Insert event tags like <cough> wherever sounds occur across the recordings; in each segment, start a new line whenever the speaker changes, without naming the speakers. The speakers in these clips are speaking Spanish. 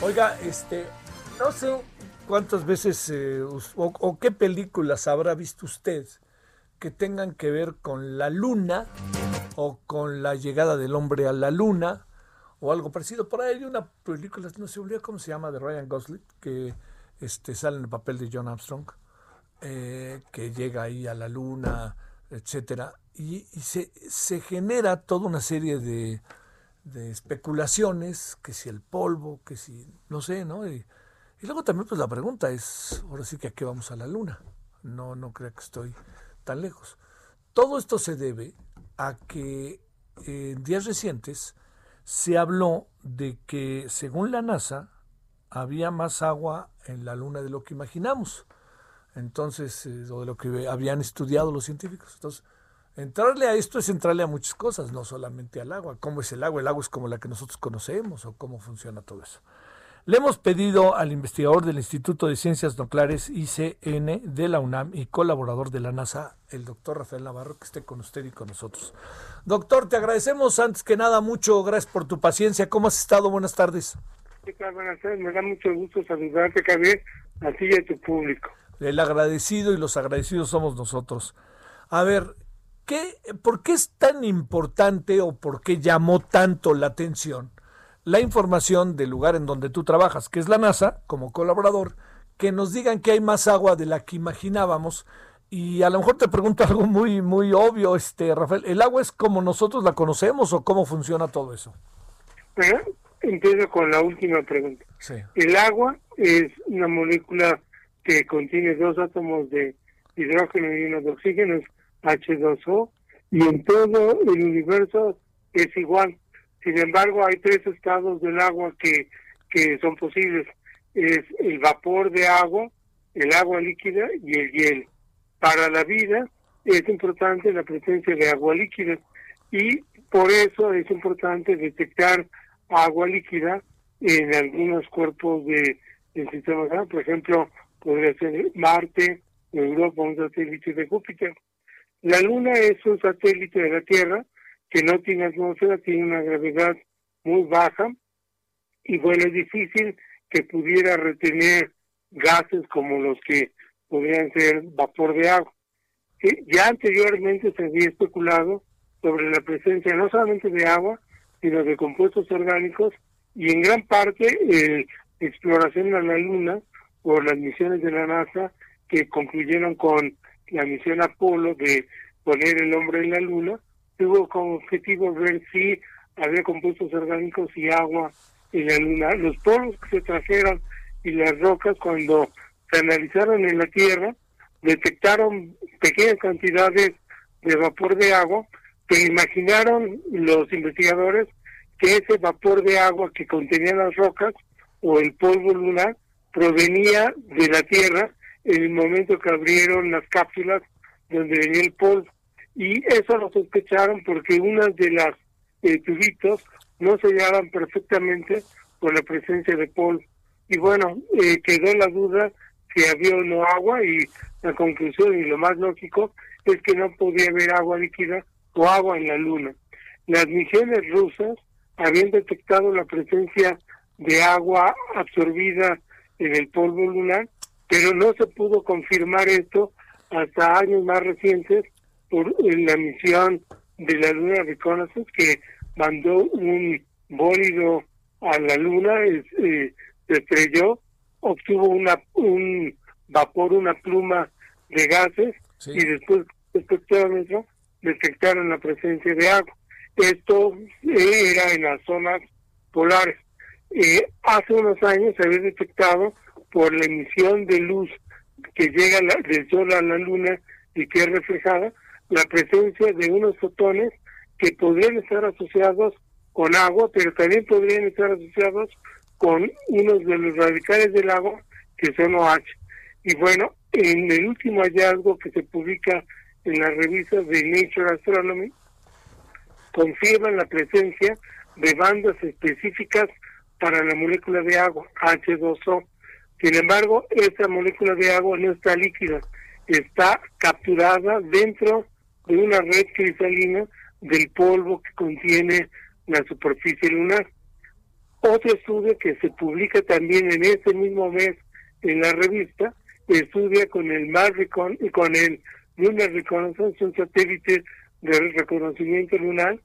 Oiga, este, no sé cuántas veces eh, o, qué películas habrá visto usted que tengan que ver con la luna o con la llegada del hombre a la luna o algo parecido. Por ahí hay una película, no se olvida cómo se llama, de Ryan Gosling, que este, sale en el papel de John Armstrong, eh, que llega ahí a la luna, etcétera, y, y se, se, genera toda una serie de, de, especulaciones, que si el polvo, que si, no sé, ¿no? Y, luego también pues la pregunta es, ahora sí que a qué vamos a la luna. No, no creo que estoy tan lejos. Todo esto se debe a que en días recientes se habló de que, según la NASA, había más agua en la Luna de lo que imaginamos. Entonces, eh, o de lo que habían estudiado los científicos. Entonces, entrarle a esto es entrarle a muchas cosas, no solamente al agua. ¿Cómo es el agua? El agua es como la que nosotros conocemos o cómo funciona todo eso. Le hemos pedido al investigador del Instituto de Ciencias Nucleares ICN de la UNAM y colaborador de la NASA, el doctor Rafael Navarro, que esté con usted y con nosotros. Doctor, te agradecemos antes que nada mucho, gracias por tu paciencia. ¿Cómo has estado? Buenas tardes.
¿Qué tal? Buenas tardes. Me da mucho gusto saludarte, Javier, a ti y a tu público.
El agradecido y los agradecidos somos nosotros. A ver, ¿qué, ¿por qué es tan importante o por qué llamó tanto la atención? la información del lugar en donde tú trabajas, que es la NASA, como colaborador, que nos digan que hay más agua de la que imaginábamos. Y a lo mejor te pregunto <laughs> algo muy, muy obvio, este, Rafael, ¿el agua es como nosotros la conocemos o cómo funciona todo eso?
Bueno, empiezo con la última pregunta.
Sí.
El agua es una molécula que contiene dos átomos de hidrógeno y uno de oxígeno, es H2O, y en todo el universo es igual. Sin embargo, hay tres estados del agua que, que son posibles. Es el vapor de agua, el agua líquida y el hielo. Para la vida es importante la presencia de agua líquida y por eso es importante detectar agua líquida en algunos cuerpos de, del sistema solar. Por ejemplo, podría ser Marte, Europa, un satélite de Júpiter. La Luna es un satélite de la Tierra que no tiene atmósfera, tiene una gravedad muy baja y bueno, es difícil que pudiera retener gases como los que podrían ser vapor de agua. Ya anteriormente se había especulado sobre la presencia no solamente de agua, sino de compuestos orgánicos y en gran parte eh, exploración a la Luna por las misiones de la NASA que concluyeron con la misión Apolo de poner el hombre en la Luna, tuvo como objetivo ver si había compuestos orgánicos y agua en la luna. Los polvos que se trajeron y las rocas cuando se analizaron en la Tierra detectaron pequeñas cantidades de vapor de agua, pero imaginaron los investigadores que ese vapor de agua que contenía las rocas o el polvo lunar provenía de la Tierra en el momento que abrieron las cápsulas donde venía el polvo y eso lo sospecharon porque unas de las eh, tubitos no se sellaban perfectamente con la presencia de polvo. Y bueno, eh, quedó la duda si había o no agua y la conclusión y lo más lógico es que no podía haber agua líquida o agua en la luna. Las misiones rusas habían detectado la presencia de agua absorbida en el polvo lunar, pero no se pudo confirmar esto hasta años más recientes por la misión de la Luna Reconnaissance que mandó un bólido a la Luna, eh, se estrelló, obtuvo una un vapor, una pluma de gases y después espectrómetro detectaron la presencia de agua. Esto eh, era en las zonas polares. Eh, hace unos años se había detectado por la emisión de luz que llega del Sol a la Luna y que es reflejada, la presencia de unos fotones que podrían estar asociados con agua, pero también podrían estar asociados con unos de los radicales del agua que son OH. Y bueno, en el último hallazgo que se publica en la revista de Nature Astronomy, confirman la presencia de bandas específicas para la molécula de agua, H2O. Sin embargo, esta molécula de agua no está líquida, está capturada dentro de una red cristalina del polvo que contiene la superficie lunar. Otro estudio que se publica también en ese mismo mes en la revista estudia con el y con el Lunar Reconnaissance, un satélite de reconocimiento lunar,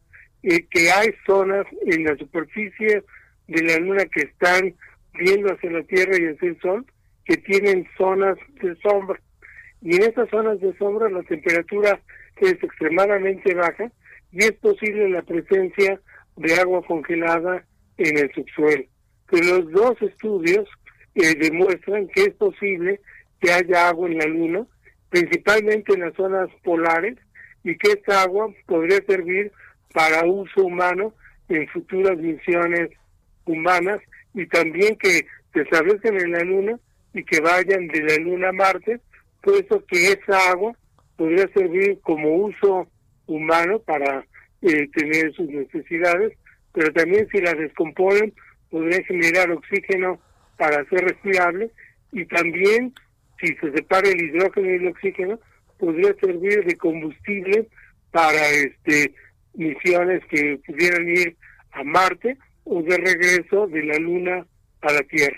eh, que hay zonas en la superficie de la luna que están viendo hacia la Tierra y hacia el Sol, que tienen zonas de sombra. Y en esas zonas de sombra la temperatura es extremadamente baja y es posible la presencia de agua congelada en el subsuelo. Pero los dos estudios eh, demuestran que es posible que haya agua en la Luna, principalmente en las zonas polares, y que esta agua podría servir para uso humano en futuras misiones humanas y también que se establezcan en la Luna y que vayan de la Luna a Marte, puesto que esa agua podría servir como uso humano para eh, tener sus necesidades, pero también si la descomponen podría generar oxígeno para ser respirable y también si se separa el hidrógeno y el oxígeno podría servir de combustible para este misiones que pudieran ir a Marte o de regreso de la Luna a la Tierra.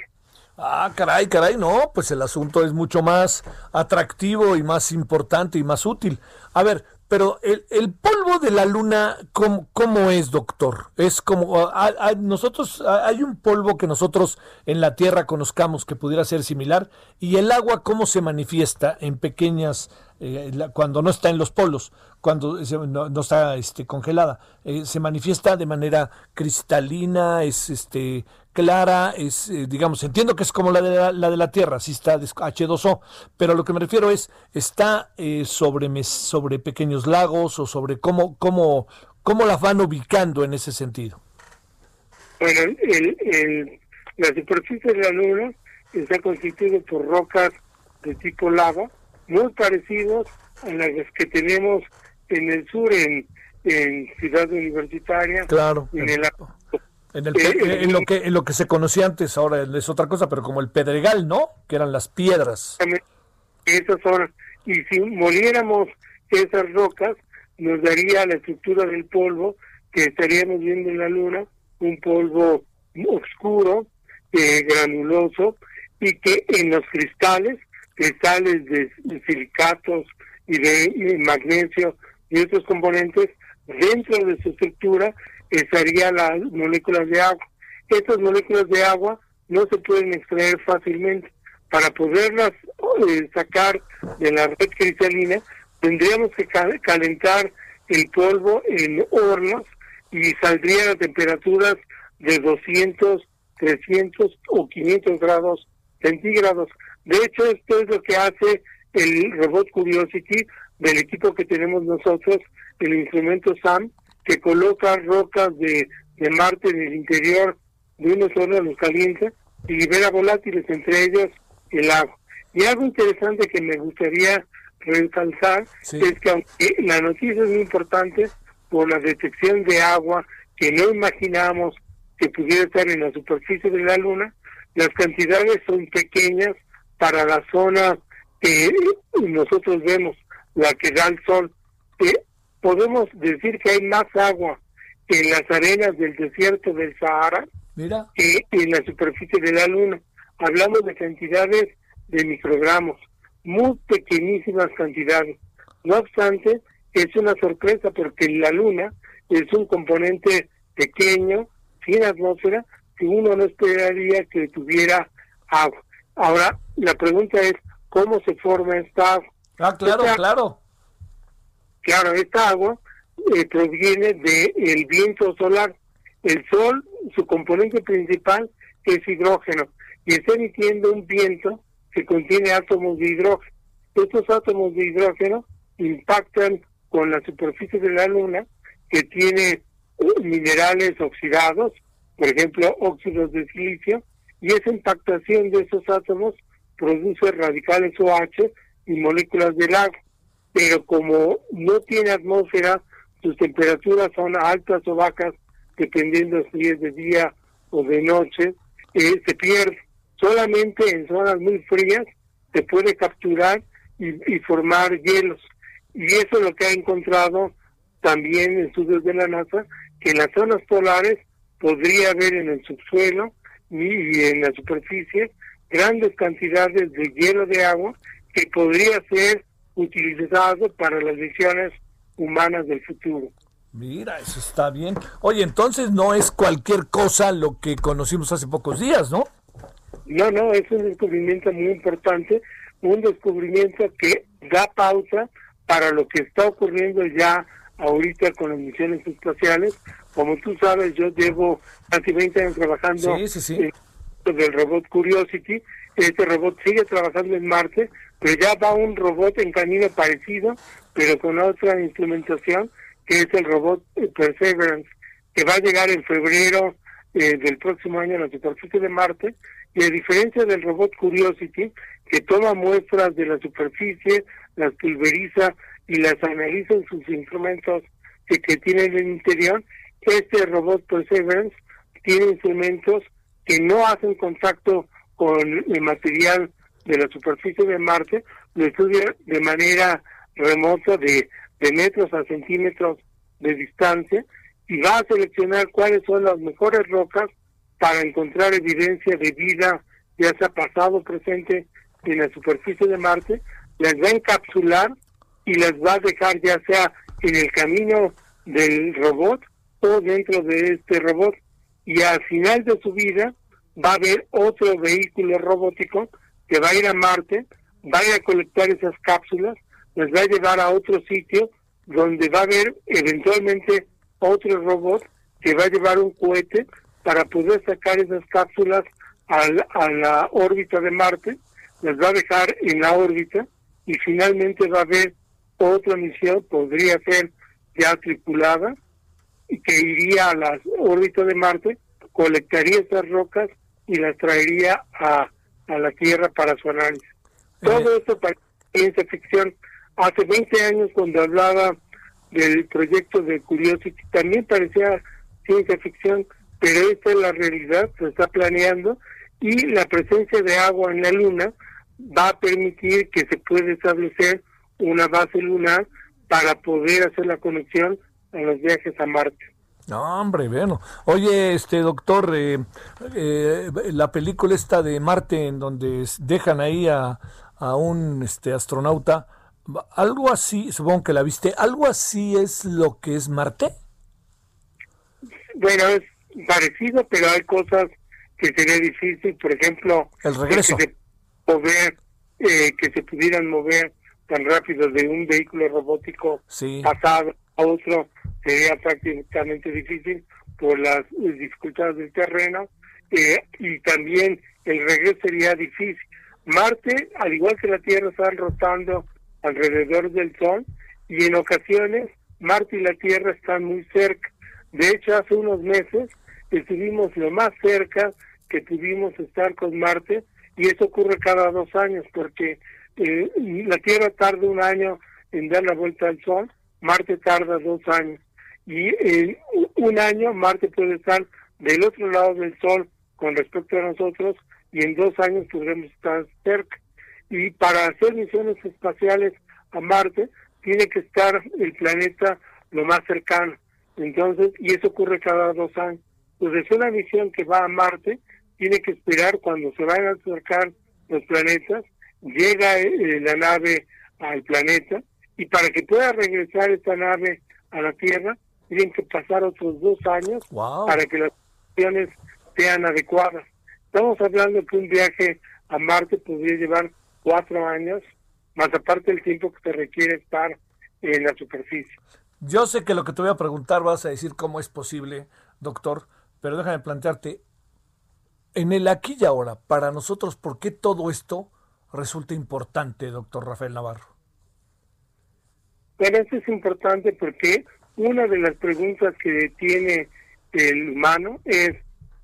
Ah, caray, caray, no, pues el asunto es mucho más atractivo y más importante y más útil. A ver, pero el, el polvo de la luna, ¿cómo, ¿cómo, es, doctor? Es como, nosotros, hay un polvo que nosotros en la Tierra conozcamos que pudiera ser similar, y el agua, ¿cómo se manifiesta en pequeñas, eh, cuando no está en los polos, cuando no, está este, congelada? Eh, ¿Se manifiesta de manera cristalina, es este, clara, es, eh, digamos, entiendo que es como la de la, la, de la Tierra, sí está H2O, pero lo que me refiero es, ¿está sobre, sobre pequeños lagos o sobre cómo, cómo, cómo las van ubicando en ese sentido?
Bueno, el, la superficie de la Luna está constituida por rocas de tipo lava, muy parecidos a las que tenemos en el sur, en, en Ciudad Universitaria,
claro, en, el, en, eh, en, lo que en lo que se conocía antes, ahora es otra cosa, pero como el pedregal, ¿no? Que eran las piedras.
Esas son, y si moliéramos esas rocas, nos daría la estructura del polvo que estaríamos viendo en la luna, un polvo oscuro, eh, granuloso, y que en los cristales, cristales de, silicatos y de, magnesio y otros componentes, dentro de su estructura estarían las moléculas de agua. Estas moléculas de agua no se pueden extraer fácilmente. Para poderlas eh, sacar de la red cristalina, tendríamos que calentar el polvo en hornos y saldrían a temperaturas de 200, 300 o 500 grados centígrados. De hecho, esto es lo que hace el robot Curiosity del equipo que tenemos nosotros, el instrumento SAM, que coloca rocas de, de Marte en el interior de unos hornos, los calienta y libera volátiles, entre ellos el agua. Y algo interesante que me gustaría recalcar es que aunque la noticia es muy importante por la detección de agua que no imaginamos que pudiera estar en la superficie de la Luna, las cantidades son pequeñas para la zona que nosotros vemos, la que da el sol. Podemos decir que hay más agua en las arenas del desierto del Sahara que en la superficie de la Luna. Hablamos de cantidades de microgramos, muy pequeñísimas cantidades. No obstante, es una sorpresa porque la Luna es un componente pequeño, sin atmósfera, que uno no esperaría que tuviera agua. Ahora, la pregunta es, ¿cómo se forma esta agua?
Ah, claro, claro.
Claro, esta agua eh, proviene del viento solar. El sol, su componente principal es hidrógeno y está emitiendo un viento que contiene átomos de hidrógeno. Estos átomos de hidrógeno impactan con la superficie de la Luna, que tiene minerales oxidados, por ejemplo, óxidos de silicio, y esa impactación de esos átomos produce radicales OH y moléculas del agua. Pero como no tiene atmósfera, sus temperaturas son altas o bajas, dependiendo si es de día o de noche, eh, se pierde. Solamente en zonas muy frías se puede capturar y, formar hielos. Y eso es lo que ha encontrado también estudios de la NASA, que en las zonas polares podría haber en el subsuelo y en la superficie grandes cantidades de hielo de agua que podría ser utilizado para las misiones humanas del futuro.
Mira, eso está bien. Oye, entonces no es cualquier cosa lo que conocimos hace pocos días, ¿no?
No, no, es un descubrimiento muy importante, un descubrimiento que da pausa para lo que está ocurriendo ya ahorita con las misiones espaciales. Como tú sabes, yo llevo casi 20 años trabajando
sí, sí, sí.
en el robot Curiosity. Este robot sigue trabajando en Marte, pero ya va un robot en camino parecido, pero con otra instrumentación, que es el robot Perseverance, que va a llegar en febrero eh, del próximo año la superficie de Marte. Y a diferencia del robot Curiosity, que toma muestras de la superficie, las pulveriza y las analiza en sus instrumentos que, que tiene en el interior, este robot Perseverance tiene instrumentos que no hacen contacto con el material de la superficie de Marte, lo estudia de manera remota de, de metros a centímetros de distancia y va a seleccionar cuáles son las mejores rocas para encontrar evidencia de vida, ya sea pasado presente, en la superficie de Marte, las va a encapsular y las va a dejar ya sea en el camino del robot o dentro de este robot. Y al final de su vida va a haber otro vehículo robótico que va a ir a Marte, va a colectar esas cápsulas, las va a llevar a otro sitio donde va a haber eventualmente otro robot que va a llevar un cohete para poder sacar esas cápsulas a la, a la órbita de Marte, las va a dejar en la órbita y finalmente va a haber otra misión, podría ser ya tripulada, que iría a la órbita de Marte, colectaría esas rocas y las traería a, a la Tierra para su análisis. Todo esto para ciencia ficción. Hace 20 años cuando hablaba del proyecto de Curiosity también parecía ciencia ficción, pero esta es la realidad, se está planeando y la presencia de agua en la Luna va a permitir que se pueda establecer una base lunar para poder hacer la conexión a los viajes a Marte.
No, hombre, bueno. Oye, este doctor, eh, eh, la película esta de Marte en donde dejan ahí a, a un este astronauta, algo así, supongo que la viste, algo así es lo que es Marte.
Bueno, es parecido, pero hay cosas que sería difícil, por ejemplo,
el regreso.
Que se, poder, eh, que se pudieran mover tan rápido de un vehículo robótico
sí.
pasado a otro sería prácticamente difícil por las dificultades del terreno eh, y también el regreso sería difícil. Marte, al igual que la Tierra, están rotando alrededor del Sol y en ocasiones Marte y la Tierra están muy cerca. De hecho, hace unos meses estuvimos lo más cerca que pudimos estar con Marte y eso ocurre cada dos años porque eh, la Tierra tarda un año en dar la vuelta al Sol, Marte tarda dos años y en un año Marte puede estar del otro lado del Sol con respecto a nosotros y en dos años podremos estar cerca. Y para hacer misiones espaciales a Marte tiene que estar el planeta lo más cercano. Entonces, y eso ocurre cada dos años. Entonces, una misión que va a Marte tiene que esperar cuando se van a acercar los planetas, llega eh, la nave al planeta y para que pueda regresar esta nave a la Tierra, tienen que pasar otros dos años
wow.
para que las condiciones sean adecuadas. Estamos hablando que un viaje a Marte podría llevar cuatro años, más aparte del tiempo que se requiere estar en la superficie.
Yo sé que lo que te voy a preguntar vas a decir cómo es posible, doctor, pero déjame plantearte, en el aquí y ahora, para nosotros, ¿por qué todo esto resulta importante, doctor Rafael Navarro?
Pero esto es importante porque una de las preguntas que tiene el humano es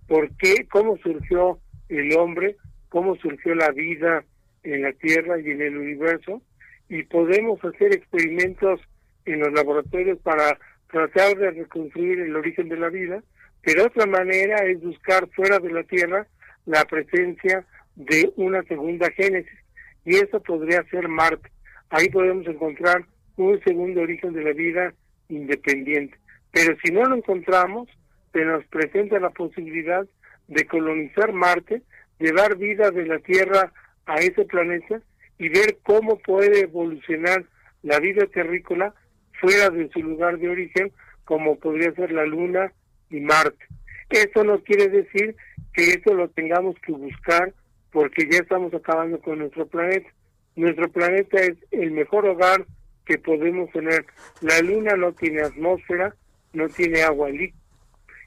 por qué, cómo surgió el hombre, cómo surgió la vida en la Tierra y en el universo, y podemos hacer experimentos en los laboratorios para tratar de reconstruir el origen de la vida, pero otra manera es buscar fuera de la Tierra la presencia de una segunda génesis, y eso podría ser Marte. Ahí podemos encontrar un segundo origen de la vida independiente. Pero si no lo encontramos, se nos presenta la posibilidad de colonizar Marte, llevar vida de la Tierra a ese planeta y ver cómo puede evolucionar la vida terrícola fuera de su lugar de origen, como podría ser la Luna y Marte. Eso no quiere decir que eso lo tengamos que buscar porque ya estamos acabando con nuestro planeta. Nuestro planeta es el mejor hogar que podemos tener. La Luna no tiene atmósfera, no tiene agua líquida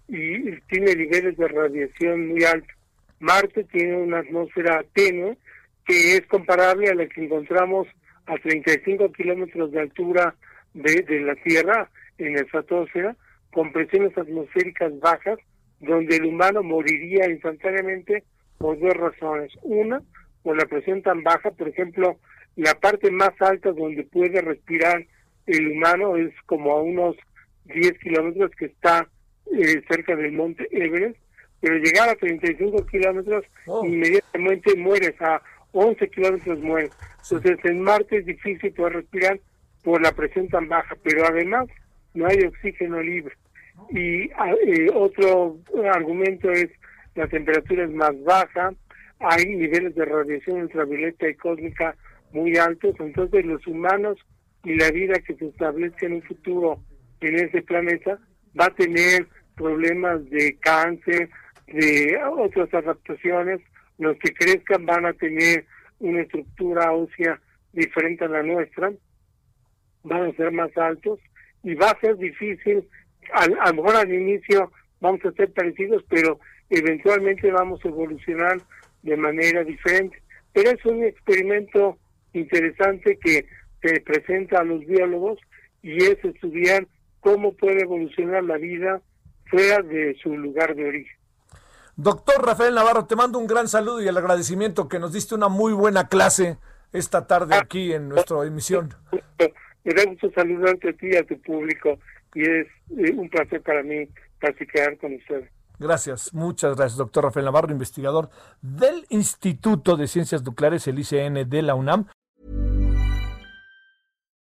y tiene niveles de radiación muy altos. Marte tiene una atmósfera tenue que es comparable a la que encontramos a 35 kilómetros de altura de, de la Tierra en la estratosfera, con presiones atmosféricas bajas, donde el humano moriría instantáneamente por dos razones. Una, por la presión tan baja, por ejemplo, la parte más alta donde puede respirar el humano es como a unos 10 kilómetros que está eh, cerca del monte Everest, pero llegar a 35 kilómetros oh. inmediatamente mueres, a 11 kilómetros mueres. Entonces en Marte es difícil poder respirar por la presión tan baja, pero además no hay oxígeno libre. Y ah, eh, otro argumento es la temperatura es más baja, hay niveles de radiación ultravioleta y cósmica muy altos, entonces los humanos y la vida que se establezca en un futuro en ese planeta va a tener problemas de cáncer, de otras adaptaciones, los que crezcan van a tener una estructura ósea diferente a la nuestra, van a ser más altos y va a ser difícil, al, a lo mejor al inicio vamos a ser parecidos, pero eventualmente vamos a evolucionar de manera diferente. Pero es un experimento interesante que se presenta a los biólogos y es estudiar cómo puede evolucionar la vida fuera de su lugar de origen.
Doctor Rafael Navarro, te mando un gran saludo y el agradecimiento que nos diste una muy buena clase esta tarde aquí en nuestra emisión.
Me da mucho saludarte a ti y a tu público y es eh, un placer para mí platicar con ustedes.
Gracias, muchas gracias, doctor Rafael Navarro, investigador del Instituto de Ciencias Nucleares, el ICN de la UNAM.